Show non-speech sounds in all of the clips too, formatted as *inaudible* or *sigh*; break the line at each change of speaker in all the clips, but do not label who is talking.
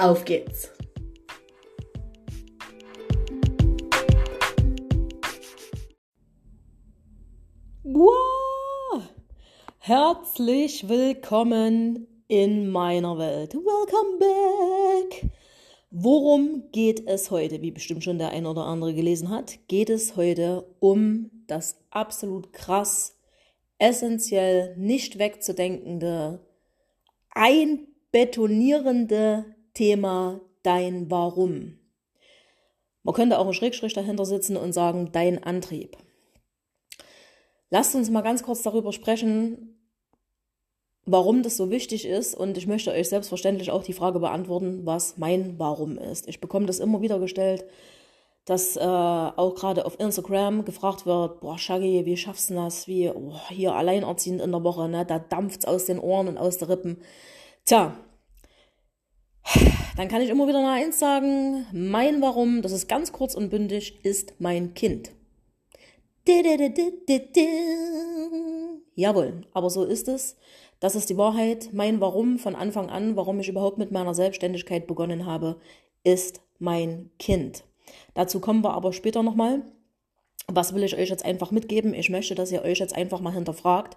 Auf geht's! Herzlich willkommen in meiner Welt. Welcome back! Worum geht es heute? Wie bestimmt schon der ein oder andere gelesen hat, geht es heute um das absolut krass, essentiell, nicht wegzudenkende, einbetonierende Thema dein Warum. Man könnte auch einen Schrägstrich dahinter sitzen und sagen dein Antrieb. Lasst uns mal ganz kurz darüber sprechen, warum das so wichtig ist. Und ich möchte euch selbstverständlich auch die Frage beantworten, was mein Warum ist. Ich bekomme das immer wieder gestellt, dass äh, auch gerade auf Instagram gefragt wird, boah, Shaggy, wie schaffst du das? Wie oh, hier alleinerziehend in der Woche, ne? Da dampft's aus den Ohren und aus den Rippen. Tja, dann kann ich immer wieder mal eins sagen, mein Warum, das ist ganz kurz und bündig, ist mein Kind. Jawohl, aber so ist es. Das ist die Wahrheit. Mein Warum von Anfang an, warum ich überhaupt mit meiner Selbstständigkeit begonnen habe, ist mein Kind. Dazu kommen wir aber später nochmal was will ich euch jetzt einfach mitgeben? Ich möchte, dass ihr euch jetzt einfach mal hinterfragt.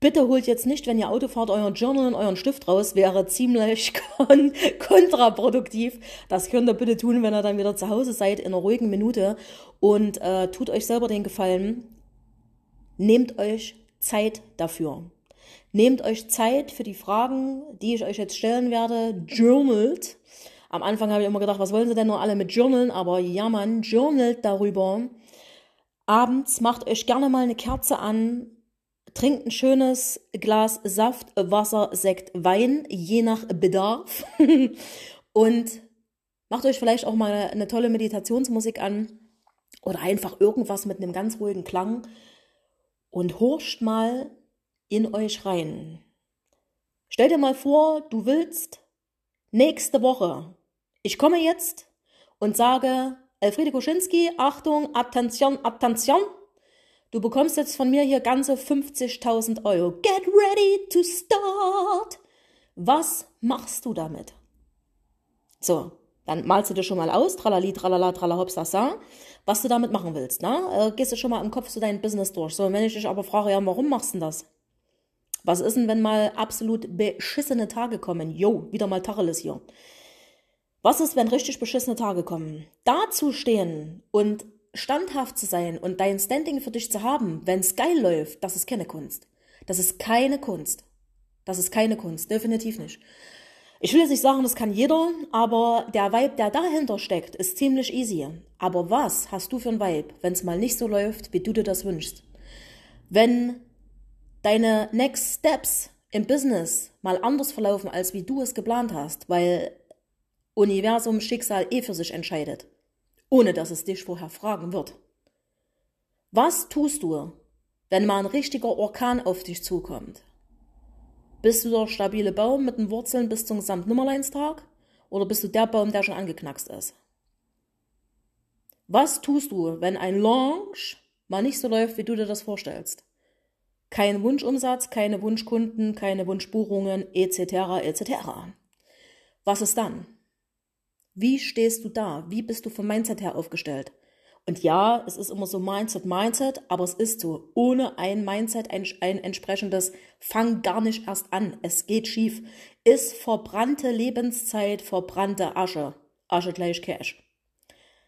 Bitte holt jetzt nicht, wenn ihr Auto fahrt, euren Journal und euren Stift raus. Wäre ziemlich *laughs* kon kontraproduktiv. Das könnt ihr bitte tun, wenn ihr dann wieder zu Hause seid, in einer ruhigen Minute. Und äh, tut euch selber den Gefallen. Nehmt euch Zeit dafür. Nehmt euch Zeit für die Fragen, die ich euch jetzt stellen werde. Journalt. Am Anfang habe ich immer gedacht, was wollen sie denn nur alle mit Journalen? Aber ja, man, journalt darüber Abends macht euch gerne mal eine Kerze an, trinkt ein schönes Glas Saft, Wasser, Sekt, Wein, je nach Bedarf. *laughs* und macht euch vielleicht auch mal eine tolle Meditationsmusik an oder einfach irgendwas mit einem ganz ruhigen Klang und horcht mal in euch rein. Stell dir mal vor, du willst nächste Woche, ich komme jetzt und sage, Elfriede Kuschinski, Achtung, Attention, Attention. Du bekommst jetzt von mir hier ganze 50.000 Euro. Get ready to start. Was machst du damit? So, dann malst du dir schon mal aus, tralali, tralala, tralahopsasa, was du damit machen willst. Ne? Äh, gehst du schon mal im Kopf zu deinem Business durch. So, wenn ich dich aber frage, ja, warum machst du denn das? Was ist denn, wenn mal absolut beschissene Tage kommen? Jo, wieder mal Tacheles hier. Was ist, wenn richtig beschissene Tage kommen? Da zu stehen und standhaft zu sein und dein Standing für dich zu haben, wenn es geil läuft, das ist keine Kunst. Das ist keine Kunst. Das ist keine Kunst, definitiv nicht. Ich will jetzt nicht sagen, das kann jeder, aber der Vibe, der dahinter steckt, ist ziemlich easy. Aber was hast du für ein Vibe, wenn es mal nicht so läuft, wie du dir das wünschst? Wenn deine Next Steps im Business mal anders verlaufen, als wie du es geplant hast, weil Universum, Schicksal eh für sich entscheidet, ohne dass es dich vorher fragen wird. Was tust du, wenn mal ein richtiger Orkan auf dich zukommt? Bist du der stabile Baum mit den Wurzeln bis zum Gesamtnummerleinstag oder bist du der Baum, der schon angeknackst ist? Was tust du, wenn ein Launch mal nicht so läuft, wie du dir das vorstellst? Kein Wunschumsatz, keine Wunschkunden, keine Wunschbuchungen, etc., etc. Was ist dann? Wie stehst du da? Wie bist du vom Mindset her aufgestellt? Und ja, es ist immer so Mindset, Mindset, aber es ist so. Ohne ein Mindset, ein, ein entsprechendes, fang gar nicht erst an. Es geht schief. Ist verbrannte Lebenszeit, verbrannte Asche. Asche gleich Cash.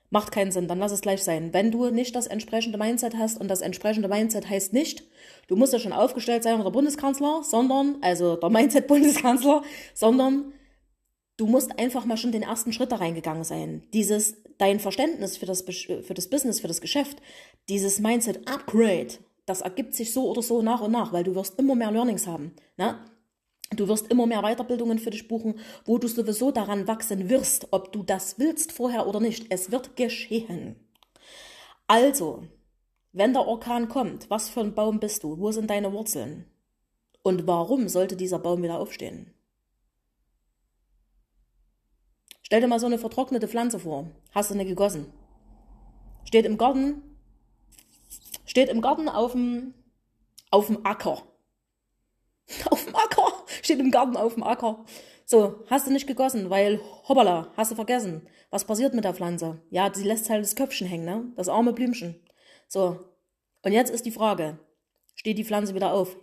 Macht keinen Sinn, dann lass es gleich sein. Wenn du nicht das entsprechende Mindset hast und das entsprechende Mindset heißt nicht, du musst ja schon aufgestellt sein oder Bundeskanzler, sondern, also der *laughs* Mindset-Bundeskanzler, sondern du musst einfach mal schon den ersten Schritt da reingegangen sein. Dieses, dein Verständnis für das, für das Business, für das Geschäft, dieses Mindset Upgrade, das ergibt sich so oder so nach und nach, weil du wirst immer mehr Learnings haben. Ne? Du wirst immer mehr Weiterbildungen für dich buchen, wo du sowieso daran wachsen wirst, ob du das willst vorher oder nicht. Es wird geschehen. Also, wenn der Orkan kommt, was für ein Baum bist du? Wo sind deine Wurzeln? Und warum sollte dieser Baum wieder aufstehen? Stell dir mal so eine vertrocknete Pflanze vor. Hast du eine gegossen? Steht im Garten, steht im Garten auf dem, auf dem Acker. *laughs* Auf dem Acker! Steht im Garten auf dem Acker. So, hast du nicht gegossen, weil, hoppala, hast du vergessen. Was passiert mit der Pflanze? Ja, sie lässt halt das Köpfchen hängen, ne? Das arme Blümchen. So. Und jetzt ist die Frage. Steht die Pflanze wieder auf?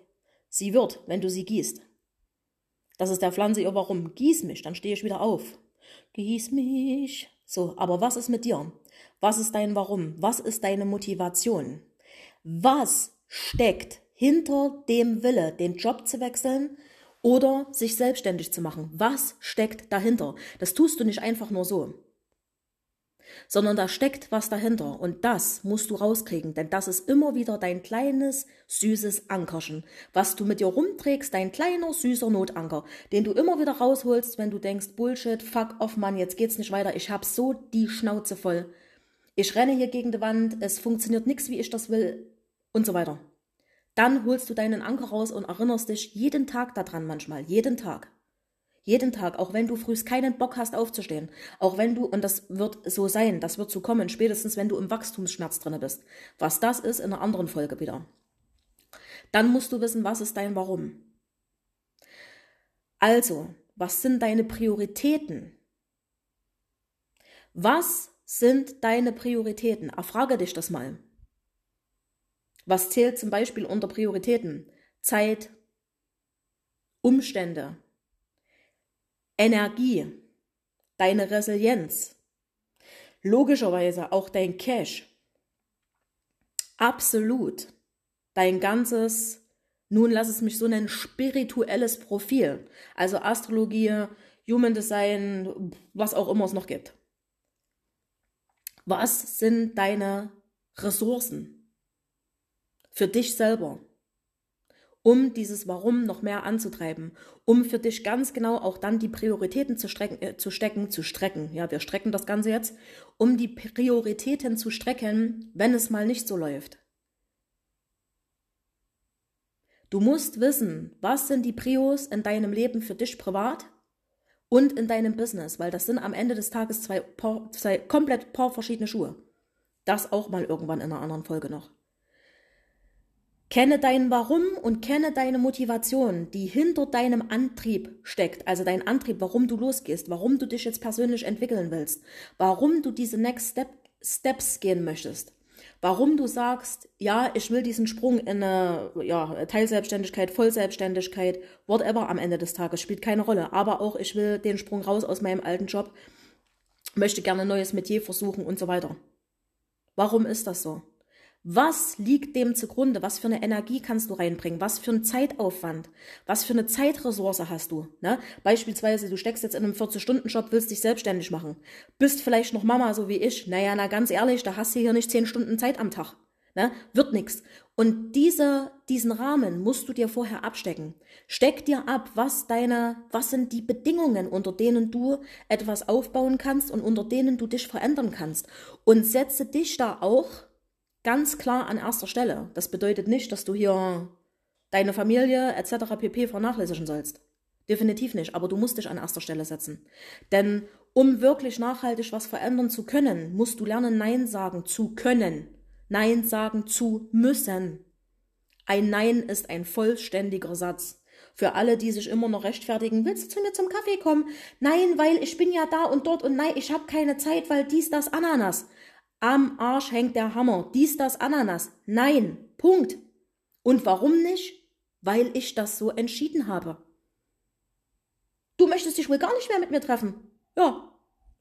Sie wird, wenn du sie gießt. Das ist der Pflanze ihr Warum. Gieß mich, dann stehe ich wieder auf. Gieß mich. So, aber was ist mit dir? Was ist dein Warum? Was ist deine Motivation? Was steckt hinter dem Wille, den Job zu wechseln oder sich selbstständig zu machen? Was steckt dahinter? Das tust du nicht einfach nur so sondern da steckt was dahinter und das musst du rauskriegen, denn das ist immer wieder dein kleines, süßes Ankerchen, was du mit dir rumträgst, dein kleiner, süßer Notanker, den du immer wieder rausholst, wenn du denkst, Bullshit, fuck off, Mann, jetzt geht's nicht weiter, ich hab so die Schnauze voll. Ich renne hier gegen die Wand, es funktioniert nichts, wie ich das will und so weiter. Dann holst du deinen Anker raus und erinnerst dich jeden Tag daran manchmal, jeden Tag. Jeden Tag, auch wenn du frühst keinen Bock hast aufzustehen. Auch wenn du, und das wird so sein, das wird so kommen, spätestens wenn du im Wachstumsschmerz drin bist. Was das ist, in einer anderen Folge wieder. Dann musst du wissen, was ist dein Warum. Also, was sind deine Prioritäten? Was sind deine Prioritäten? Erfrage dich das mal. Was zählt zum Beispiel unter Prioritäten? Zeit, Umstände, Energie, deine Resilienz, logischerweise auch dein Cash, absolut dein ganzes, nun lass es mich so nennen, spirituelles Profil, also Astrologie, Human Design, was auch immer es noch gibt. Was sind deine Ressourcen für dich selber? Um dieses Warum noch mehr anzutreiben, um für dich ganz genau auch dann die Prioritäten zu, strecken, äh, zu stecken, zu strecken. Ja, wir strecken das Ganze jetzt, um die Prioritäten zu strecken, wenn es mal nicht so läuft. Du musst wissen, was sind die Prios in deinem Leben für dich privat und in deinem Business, weil das sind am Ende des Tages zwei, zwei komplett paar verschiedene Schuhe. Das auch mal irgendwann in einer anderen Folge noch. Kenne dein Warum und kenne deine Motivation, die hinter deinem Antrieb steckt. Also dein Antrieb, warum du losgehst, warum du dich jetzt persönlich entwickeln willst, warum du diese Next Step, Steps gehen möchtest. Warum du sagst, ja, ich will diesen Sprung in eine ja, Teilselbstständigkeit, Vollselbstständigkeit, whatever am Ende des Tages, spielt keine Rolle. Aber auch, ich will den Sprung raus aus meinem alten Job, möchte gerne ein neues Metier versuchen und so weiter. Warum ist das so? Was liegt dem zugrunde? Was für eine Energie kannst du reinbringen? Was für einen Zeitaufwand? Was für eine Zeitressource hast du? Ne? Beispielsweise, du steckst jetzt in einem 40-Stunden-Job, willst dich selbstständig machen. Bist vielleicht noch Mama, so wie ich. Naja, na ganz ehrlich, da hast du hier nicht 10 Stunden Zeit am Tag. Ne? Wird nix. Und diese, diesen Rahmen musst du dir vorher abstecken. Steck dir ab, was deine, was sind die Bedingungen, unter denen du etwas aufbauen kannst und unter denen du dich verändern kannst. Und setze dich da auch ganz klar an erster Stelle. Das bedeutet nicht, dass du hier deine Familie etc. pp. vernachlässigen sollst. Definitiv nicht, aber du musst dich an erster Stelle setzen. Denn um wirklich nachhaltig was verändern zu können, musst du lernen, Nein sagen zu können. Nein sagen zu müssen. Ein Nein ist ein vollständiger Satz. Für alle, die sich immer noch rechtfertigen, willst du zu mir zum Kaffee kommen? Nein, weil ich bin ja da und dort und nein, ich habe keine Zeit, weil dies, das, Ananas. Am Arsch hängt der Hammer. Dies, das, Ananas. Nein. Punkt. Und warum nicht? Weil ich das so entschieden habe. Du möchtest dich wohl gar nicht mehr mit mir treffen. Ja.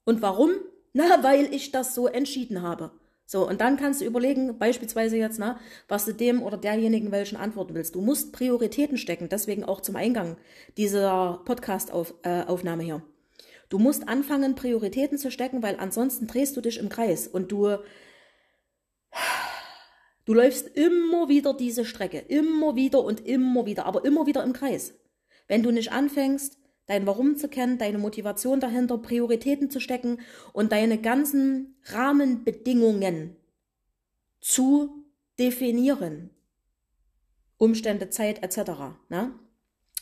Und warum? *laughs* Na, weil ich das so entschieden habe. So, und dann kannst du überlegen, beispielsweise jetzt, na, was du dem oder derjenigen welchen antworten willst. Du musst Prioritäten stecken, deswegen auch zum Eingang dieser Podcast-Aufnahme äh, hier. Du musst anfangen, Prioritäten zu stecken, weil ansonsten drehst du dich im Kreis und du, du läufst immer wieder diese Strecke, immer wieder und immer wieder, aber immer wieder im Kreis. Wenn du nicht anfängst, dein Warum zu kennen, deine Motivation dahinter, Prioritäten zu stecken und deine ganzen Rahmenbedingungen zu definieren. Umstände, Zeit etc. Ne?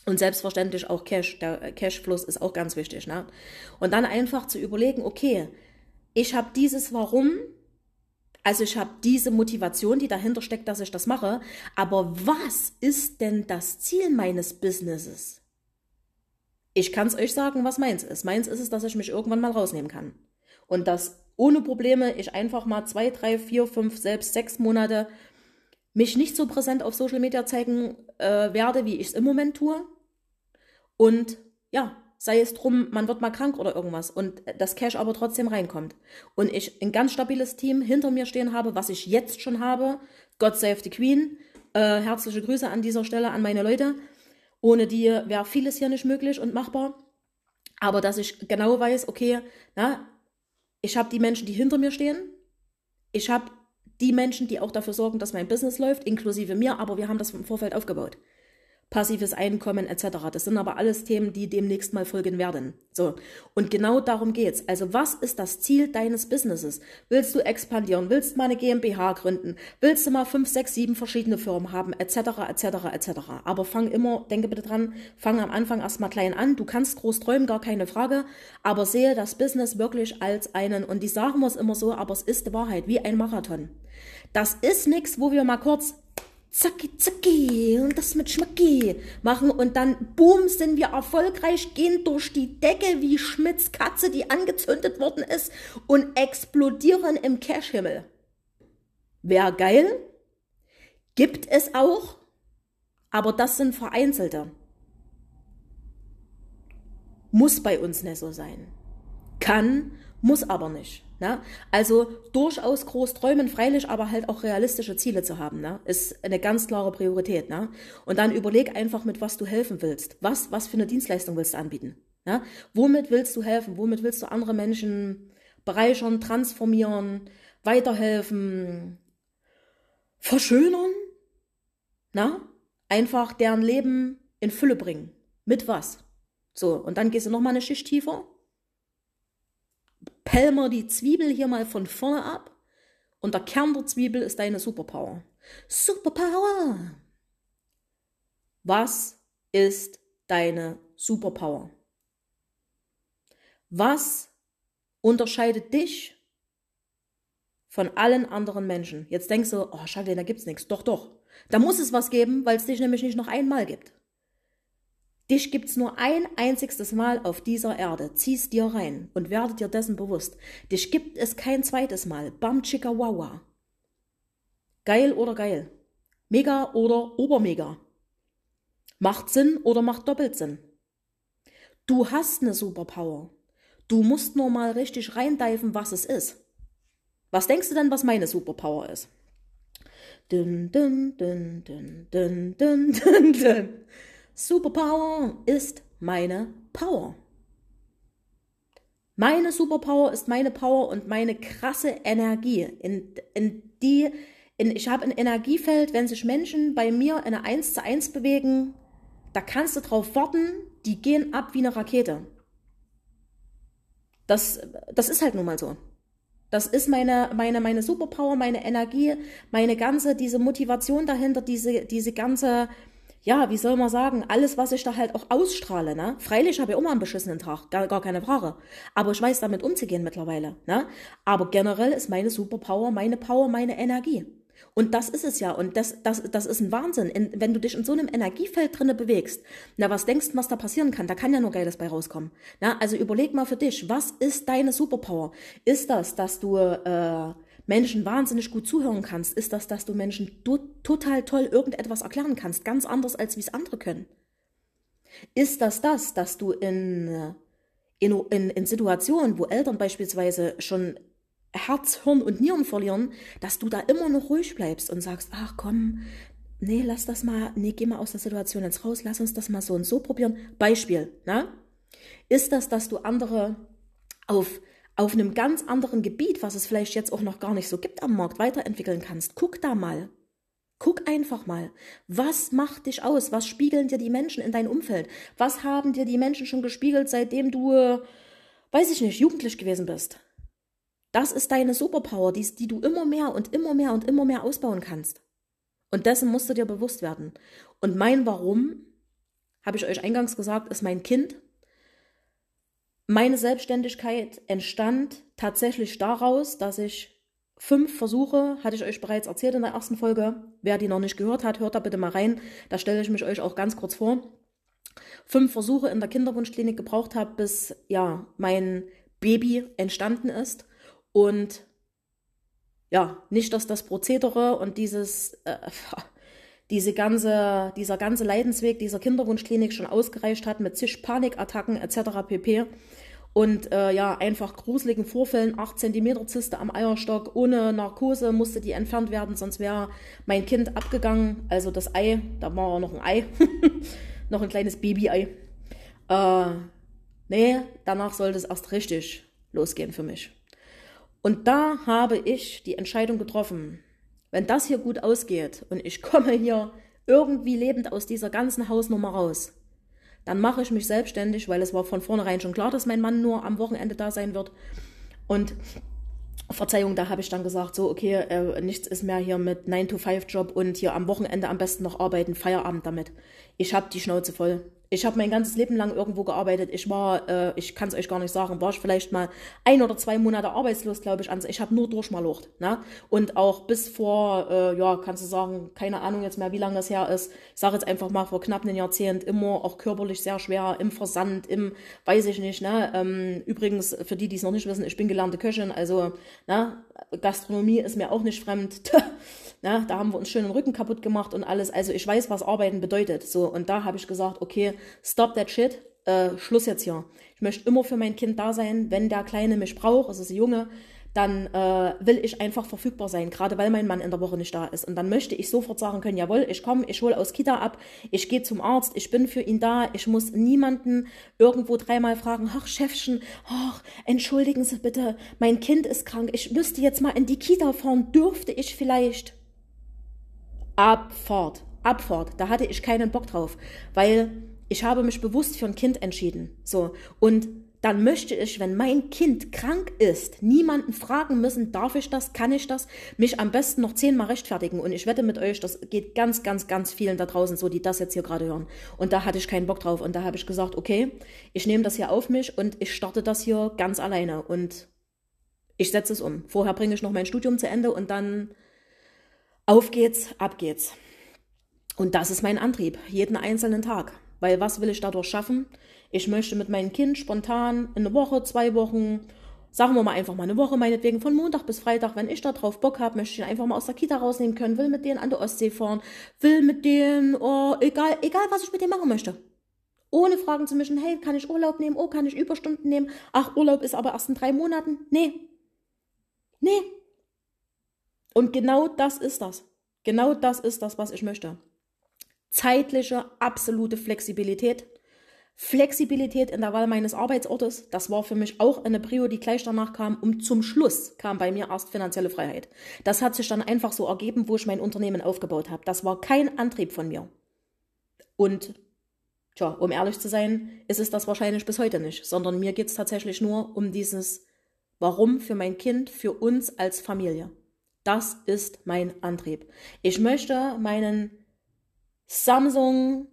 Und selbstverständlich auch Cash. Der Cashfluss ist auch ganz wichtig. Ne? Und dann einfach zu überlegen, okay, ich habe dieses Warum, also ich habe diese Motivation, die dahinter steckt, dass ich das mache, aber was ist denn das Ziel meines Businesses? Ich kann es euch sagen, was meins ist. Meins ist es, dass ich mich irgendwann mal rausnehmen kann. Und dass ohne Probleme ich einfach mal zwei, drei, vier, fünf, selbst sechs Monate mich nicht so präsent auf Social Media zeigen äh, werde, wie ich es im Moment tue. Und ja, sei es drum, man wird mal krank oder irgendwas und das Cash aber trotzdem reinkommt. Und ich ein ganz stabiles Team hinter mir stehen habe, was ich jetzt schon habe. God save the Queen. Äh, herzliche Grüße an dieser Stelle an meine Leute. Ohne die wäre vieles hier nicht möglich und machbar. Aber dass ich genau weiß, okay, na, ich habe die Menschen, die hinter mir stehen. Ich habe die Menschen, die auch dafür sorgen, dass mein Business läuft, inklusive mir, aber wir haben das im Vorfeld aufgebaut passives Einkommen etc. Das sind aber alles Themen, die demnächst mal folgen werden. So. Und genau darum geht's. Also was ist das Ziel deines Businesses? Willst du expandieren? Willst du mal eine GmbH gründen? Willst du mal fünf, sechs, sieben verschiedene Firmen haben? Etc. etc. etc. Aber fang immer, denke bitte dran, fang am Anfang erstmal klein an. Du kannst groß träumen, gar keine Frage. Aber sehe das Business wirklich als einen, und die sagen wir es immer so, aber es ist die Wahrheit, wie ein Marathon. Das ist nichts, wo wir mal kurz zacki, zacki und das mit Schmacki machen und dann boom sind wir erfolgreich, gehen durch die Decke wie Schmidts Katze, die angezündet worden ist und explodieren im Cashhimmel. Wäre geil, gibt es auch, aber das sind vereinzelte. Muss bei uns nicht so sein. Kann, muss aber nicht. Ne? Also durchaus groß träumen, freilich, aber halt auch realistische Ziele zu haben, ne? ist eine ganz klare Priorität. Ne? Und dann überleg einfach, mit was du helfen willst. Was, was für eine Dienstleistung willst du anbieten? Ne? Womit willst du helfen? Womit willst du andere Menschen bereichern, transformieren, weiterhelfen, verschönern? Na? Einfach deren Leben in Fülle bringen. Mit was? So, und dann gehst du nochmal eine Schicht tiefer Pelmer die Zwiebel hier mal von vorne ab und der Kern der Zwiebel ist deine Superpower. Superpower! Was ist deine Superpower? Was unterscheidet dich von allen anderen Menschen? Jetzt denkst du, oh, schade, da gibt's nichts. Doch, doch. Da muss es was geben, weil es dich nämlich nicht noch einmal gibt. Dich gibt's nur ein einziges Mal auf dieser Erde. Zieh's dir rein und werde dir dessen bewusst. Dich gibt es kein zweites Mal. Bam chicka wawa. Geil oder geil? Mega oder obermega? Macht Sinn oder macht doppelt Sinn? Du hast eine Superpower. Du musst nur mal richtig reindeifen, was es ist. Was denkst du denn, was meine Superpower ist? Dun, dun, dun, dun, dun, dun, dun, dun. Superpower ist meine Power. Meine Superpower ist meine Power und meine krasse Energie. In, in die, in, ich habe ein Energiefeld, wenn sich Menschen bei mir in eine 1 zu 1 bewegen, da kannst du drauf warten, die gehen ab wie eine Rakete. Das, das ist halt nun mal so. Das ist meine, meine, meine Superpower, meine Energie, meine ganze, diese Motivation dahinter, diese, diese ganze, ja, wie soll man sagen, alles, was ich da halt auch ausstrahle, ne? Freilich habe ich mal einen beschissenen Tag, gar, gar keine Frage. Aber ich weiß damit umzugehen mittlerweile, ne? Aber generell ist meine Superpower, meine Power, meine Energie. Und das ist es ja. Und das, das, das ist ein Wahnsinn. In, wenn du dich in so einem Energiefeld drinne bewegst, na, was denkst du, was da passieren kann? Da kann ja nur Geiles bei rauskommen. Na, also überleg mal für dich, was ist deine Superpower? Ist das, dass du, äh, Menschen wahnsinnig gut zuhören kannst, ist das, dass du Menschen total toll irgendetwas erklären kannst, ganz anders als wie es andere können. Ist das das, dass du in, in, in, in Situationen, wo Eltern beispielsweise schon Herz, Hirn und Nieren verlieren, dass du da immer noch ruhig bleibst und sagst, ach komm, nee, lass das mal, nee, geh mal aus der Situation jetzt raus, lass uns das mal so und so probieren. Beispiel, ne? Ist das, dass du andere auf auf einem ganz anderen Gebiet, was es vielleicht jetzt auch noch gar nicht so gibt am Markt, weiterentwickeln kannst. Guck da mal. Guck einfach mal, was macht dich aus? Was spiegeln dir die Menschen in deinem Umfeld? Was haben dir die Menschen schon gespiegelt, seitdem du, weiß ich nicht, jugendlich gewesen bist? Das ist deine Superpower, die, die du immer mehr und immer mehr und immer mehr ausbauen kannst. Und dessen musst du dir bewusst werden. Und mein Warum, habe ich euch eingangs gesagt, ist mein Kind. Meine Selbstständigkeit entstand tatsächlich daraus, dass ich fünf Versuche, hatte ich euch bereits erzählt in der ersten Folge. Wer die noch nicht gehört hat, hört da bitte mal rein. Da stelle ich mich euch auch ganz kurz vor. Fünf Versuche in der Kinderwunschklinik gebraucht habe, bis ja mein Baby entstanden ist. Und ja, nicht, dass das Prozedere und dieses, äh, *laughs* diese ganze, dieser ganze Leidensweg dieser Kinderwunschklinik schon ausgereicht hat mit zig Panikattacken etc. pp. Und äh, ja, einfach gruseligen Vorfällen, 8 cm Zyste am Eierstock, ohne Narkose musste die entfernt werden, sonst wäre mein Kind abgegangen. Also das Ei, da war noch ein Ei, *laughs* noch ein kleines Baby-Ei. Äh, nee, danach sollte es erst richtig losgehen für mich. Und da habe ich die Entscheidung getroffen, wenn das hier gut ausgeht und ich komme hier irgendwie lebend aus dieser ganzen Hausnummer raus, dann mache ich mich selbstständig, weil es war von vornherein schon klar, dass mein Mann nur am Wochenende da sein wird. Und Verzeihung, da habe ich dann gesagt, so, okay, äh, nichts ist mehr hier mit 9-to-5-Job und hier am Wochenende am besten noch arbeiten, Feierabend damit. Ich habe die Schnauze voll. Ich habe mein ganzes Leben lang irgendwo gearbeitet. Ich war, äh, ich kann es euch gar nicht sagen, war ich vielleicht mal ein oder zwei Monate arbeitslos, glaube ich. Ich habe nur durchmalocht. Ne? Und auch bis vor, äh, ja, kannst du sagen, keine Ahnung jetzt mehr, wie lange das her ist. Ich sage jetzt einfach mal vor knapp einem Jahrzehnt immer auch körperlich sehr schwer im Versand, im, weiß ich nicht. Ne? Ähm, übrigens, für die, die es noch nicht wissen, ich bin gelernte Köchin. Also ne? Gastronomie ist mir auch nicht fremd. *laughs* Ne? Da haben wir uns schön den Rücken kaputt gemacht und alles. Also ich weiß, was Arbeiten bedeutet. So, und da habe ich gesagt, okay, stop that shit. Äh, Schluss jetzt hier. Ich möchte immer für mein Kind da sein. Wenn der Kleine mich braucht, also ist Junge, dann äh, will ich einfach verfügbar sein, gerade weil mein Mann in der Woche nicht da ist. Und dann möchte ich sofort sagen können, jawohl, ich komme, ich hole aus Kita ab, ich gehe zum Arzt, ich bin für ihn da, ich muss niemanden irgendwo dreimal fragen, ach Chefchen, ach, entschuldigen Sie bitte, mein Kind ist krank, ich müsste jetzt mal in die Kita fahren, dürfte ich vielleicht? Abfahrt, Abfahrt. Da hatte ich keinen Bock drauf, weil ich habe mich bewusst für ein Kind entschieden. So. Und dann möchte ich, wenn mein Kind krank ist, niemanden fragen müssen, darf ich das, kann ich das, mich am besten noch zehnmal rechtfertigen. Und ich wette mit euch, das geht ganz, ganz, ganz vielen da draußen so, die das jetzt hier gerade hören. Und da hatte ich keinen Bock drauf. Und da habe ich gesagt, okay, ich nehme das hier auf mich und ich starte das hier ganz alleine. Und ich setze es um. Vorher bringe ich noch mein Studium zu Ende und dann auf geht's, ab geht's. Und das ist mein Antrieb, jeden einzelnen Tag. Weil was will ich dadurch schaffen? Ich möchte mit meinem Kind spontan eine Woche, zwei Wochen, sagen wir mal einfach mal eine Woche, meinetwegen von Montag bis Freitag, wenn ich da drauf Bock habe, möchte ich ihn einfach mal aus der Kita rausnehmen können, will mit denen an der Ostsee fahren, will mit denen, oh, egal, egal was ich mit denen machen möchte. Ohne Fragen zu mischen, hey, kann ich Urlaub nehmen? Oh, kann ich Überstunden nehmen? Ach, Urlaub ist aber erst in drei Monaten. Nee. Nee, und genau das ist das. Genau das ist das, was ich möchte. Zeitliche, absolute Flexibilität. Flexibilität in der Wahl meines Arbeitsortes, das war für mich auch eine Prio, die gleich danach kam. Und zum Schluss kam bei mir erst finanzielle Freiheit. Das hat sich dann einfach so ergeben, wo ich mein Unternehmen aufgebaut habe. Das war kein Antrieb von mir. Und tja, um ehrlich zu sein, ist es das wahrscheinlich bis heute nicht, sondern mir geht es tatsächlich nur um dieses Warum für mein Kind, für uns als Familie. Das ist mein Antrieb. Ich möchte meinen Samsung,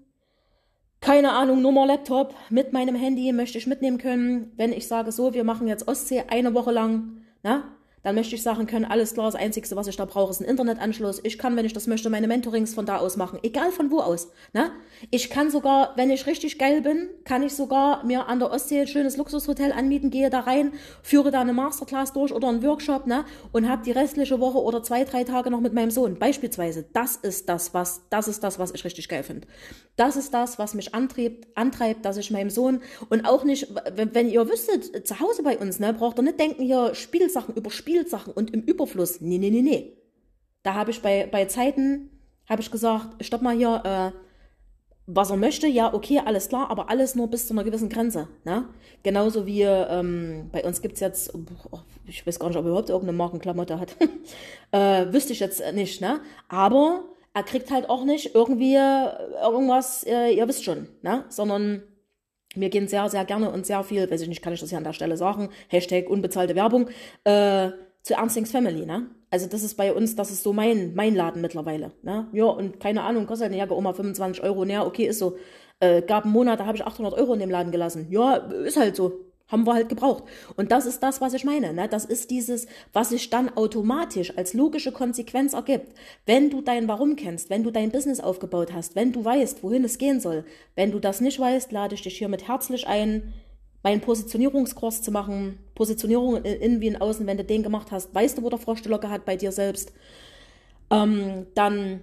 keine Ahnung, Nummer Laptop mit meinem Handy möchte ich mitnehmen können, wenn ich sage so, wir machen jetzt Ostsee eine Woche lang, na, dann möchte ich sagen können, alles klar, das Einzige, was ich da brauche, ist ein Internetanschluss. Ich kann, wenn ich das möchte, meine Mentorings von da aus machen, egal von wo aus. Ne? Ich kann sogar, wenn ich richtig geil bin, kann ich sogar mir an der Ostsee ein schönes Luxushotel anmieten, gehe da rein, führe da eine Masterclass durch oder einen Workshop ne? und habe die restliche Woche oder zwei, drei Tage noch mit meinem Sohn. Beispielsweise, das ist das, was, das ist das, was ich richtig geil finde. Das ist das, was mich antreibt, antreibt, dass ich meinem Sohn und auch nicht, wenn, wenn ihr wüsstet, zu Hause bei uns, ne, braucht ihr nicht denken, hier Spielsachen über Spiel Spielsachen und im Überfluss. Nee, nee, nee, nee. Da habe ich bei, bei Zeiten, habe ich gesagt, stopp mal hier, äh, was er möchte, ja, okay, alles klar, aber alles nur bis zu einer gewissen Grenze. Ne? Genauso wie ähm, bei uns gibt es jetzt, oh, ich weiß gar nicht, ob er überhaupt irgendeine Markenklamotte hat. *laughs* äh, wüsste ich jetzt nicht, ne? Aber er kriegt halt auch nicht irgendwie irgendwas, äh, ihr wisst schon, ne? Sondern wir gehen sehr, sehr gerne und sehr viel, weiß ich nicht, kann ich das hier an der Stelle sagen, Hashtag unbezahlte Werbung, äh, zu Ernstings Family, ne? Also das ist bei uns, das ist so mein, mein Laden mittlerweile, ne? Ja, und keine Ahnung, kostet eine Jacke Oma 25 Euro, naja, okay, ist so. Äh, gab einen Monat, da habe ich 800 Euro in dem Laden gelassen. Ja, ist halt so haben wir halt gebraucht. Und das ist das, was ich meine. Ne? Das ist dieses, was sich dann automatisch als logische Konsequenz ergibt. Wenn du dein Warum kennst, wenn du dein Business aufgebaut hast, wenn du weißt, wohin es gehen soll. Wenn du das nicht weißt, lade ich dich hiermit herzlich ein, meinen Positionierungskurs zu machen. Positionierung in, in wie in außen, wenn du den gemacht hast, weißt du, wo der Froschlocke hat bei dir selbst. Ähm, dann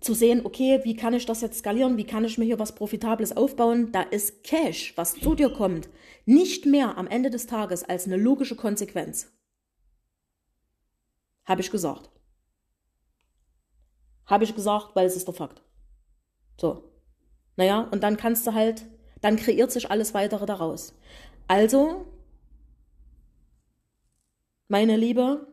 zu sehen, okay, wie kann ich das jetzt skalieren, wie kann ich mir hier was Profitables aufbauen, da ist Cash, was zu dir kommt, nicht mehr am Ende des Tages als eine logische Konsequenz. Habe ich gesagt. Habe ich gesagt, weil es ist der Fakt. So. Naja, und dann kannst du halt, dann kreiert sich alles weitere daraus. Also, meine Liebe,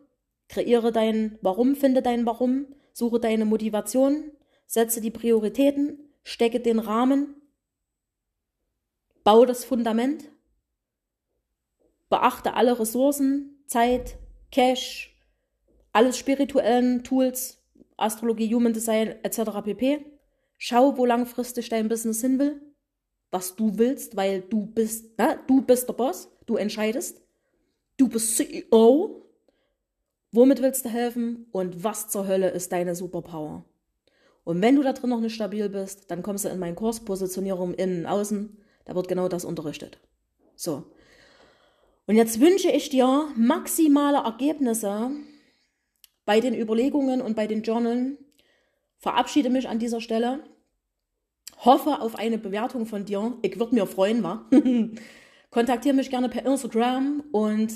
kreiere dein Warum, finde dein Warum, suche deine Motivation, setze die Prioritäten, stecke den Rahmen, baue das Fundament, beachte alle Ressourcen, Zeit, Cash, alles spirituellen Tools, Astrologie, Human Design etc. pp. Schau, wo langfristig dein Business hin will, was du willst, weil du bist, na, du bist der Boss, du entscheidest, du bist CEO. Womit willst du helfen und was zur Hölle ist deine Superpower? Und wenn du da drin noch nicht stabil bist, dann kommst du in meinen Kurs Positionierung innen, außen. Da wird genau das unterrichtet. So. Und jetzt wünsche ich dir maximale Ergebnisse bei den Überlegungen und bei den Journalen. Verabschiede mich an dieser Stelle. Hoffe auf eine Bewertung von dir. Ich würde mir freuen, wa? *laughs* Kontaktiere mich gerne per Instagram und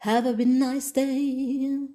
have a nice day.